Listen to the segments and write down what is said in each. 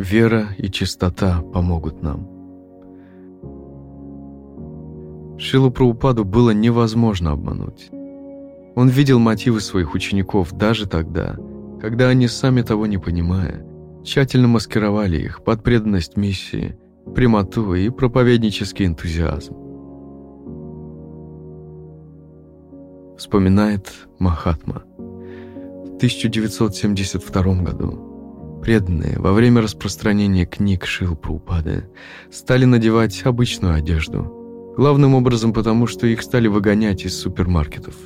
Вера и чистота помогут нам. Шилу Праупаду было невозможно обмануть. Он видел мотивы своих учеников даже тогда, когда они, сами того не понимая, тщательно маскировали их под преданность миссии, прямоту и проповеднический энтузиазм. Вспоминает Махатма. В 1972 году преданные во время распространения книг Шил Праупады стали надевать обычную одежду, главным образом потому, что их стали выгонять из супермаркетов –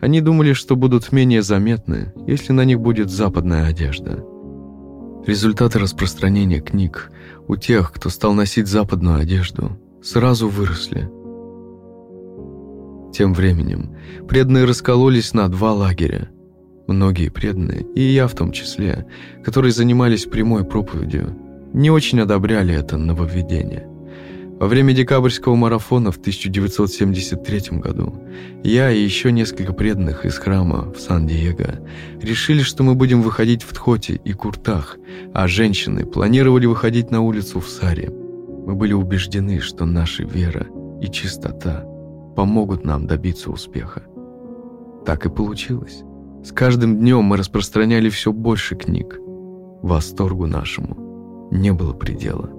они думали, что будут менее заметны, если на них будет западная одежда. Результаты распространения книг у тех, кто стал носить западную одежду, сразу выросли. Тем временем преданные раскололись на два лагеря. Многие преданные, и я в том числе, которые занимались прямой проповедью, не очень одобряли это нововведение – во время декабрьского марафона в 1973 году я и еще несколько преданных из храма в Сан-Диего решили, что мы будем выходить в Тхоте и Куртах, а женщины планировали выходить на улицу в Саре. Мы были убеждены, что наша вера и чистота помогут нам добиться успеха. Так и получилось. С каждым днем мы распространяли все больше книг. Восторгу нашему – не было предела.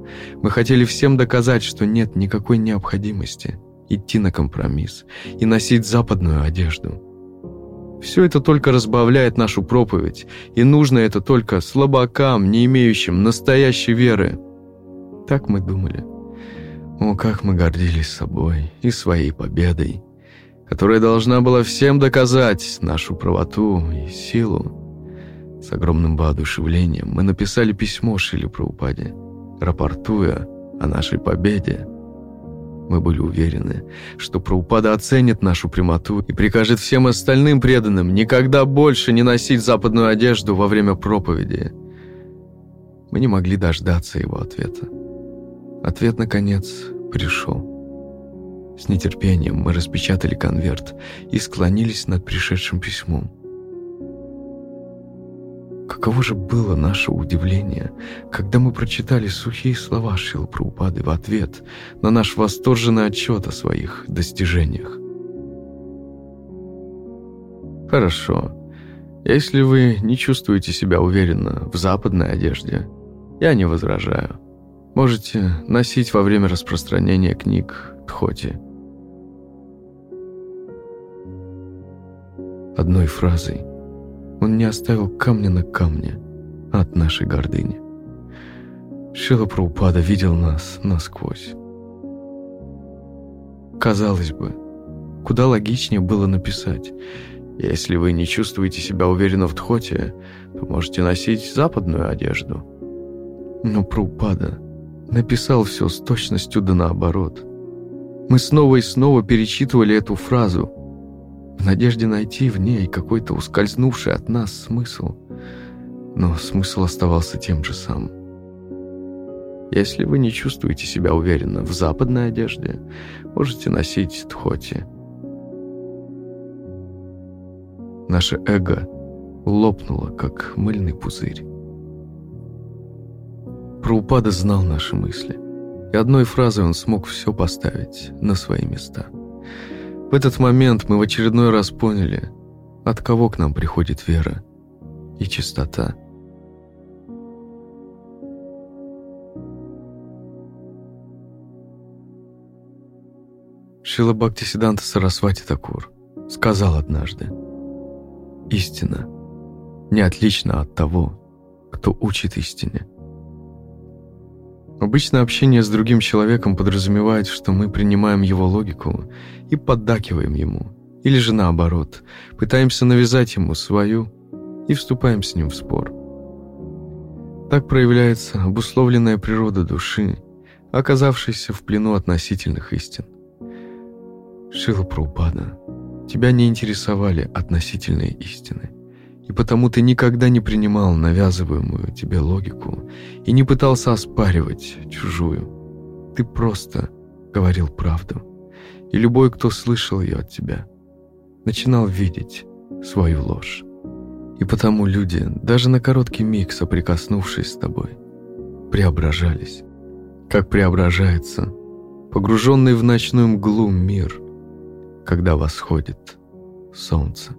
Мы хотели всем доказать, что нет никакой необходимости идти на компромисс и носить западную одежду. Все это только разбавляет нашу проповедь, и нужно это только слабакам, не имеющим настоящей веры. Так мы думали. О, как мы гордились собой и своей победой, которая должна была всем доказать нашу правоту и силу. С огромным воодушевлением мы написали письмо Шиле Праупаде, рапортуя о нашей победе. Мы были уверены, что Праупада оценит нашу прямоту и прикажет всем остальным преданным никогда больше не носить западную одежду во время проповеди. Мы не могли дождаться его ответа. Ответ, наконец, пришел. С нетерпением мы распечатали конверт и склонились над пришедшим письмом. Каково же было наше удивление, когда мы прочитали сухие слова Шил Праупады в ответ на наш восторженный отчет о своих достижениях. Хорошо. Если вы не чувствуете себя уверенно в западной одежде, я не возражаю. Можете носить во время распространения книг Тхоти. Одной фразой он не оставил камня на камне от нашей гордыни. Шила Праупада видел нас насквозь. Казалось бы, куда логичнее было написать «Если вы не чувствуете себя уверенно в Тхоте, то можете носить западную одежду». Но Праупада написал все с точностью да наоборот. Мы снова и снова перечитывали эту фразу – в надежде найти в ней какой-то ускользнувший от нас смысл. Но смысл оставался тем же самым. Если вы не чувствуете себя уверенно в западной одежде, можете носить тхоти. Наше эго лопнуло, как мыльный пузырь. Праупада знал наши мысли, и одной фразой он смог все поставить на свои места – в этот момент мы в очередной раз поняли, от кого к нам приходит вера и чистота. Шила Бхактисиданта Сарасвати Такур сказал однажды, «Истина не отлична от того, кто учит истине». Обычно общение с другим человеком подразумевает, что мы принимаем его логику и поддакиваем ему, или же наоборот, пытаемся навязать ему свою и вступаем с ним в спор. Так проявляется обусловленная природа души, оказавшейся в плену относительных истин. Шила Праупада, тебя не интересовали относительные истины и потому ты никогда не принимал навязываемую тебе логику и не пытался оспаривать чужую. Ты просто говорил правду, и любой, кто слышал ее от тебя, начинал видеть свою ложь. И потому люди, даже на короткий миг соприкоснувшись с тобой, преображались, как преображается погруженный в ночную мглу мир, когда восходит солнце.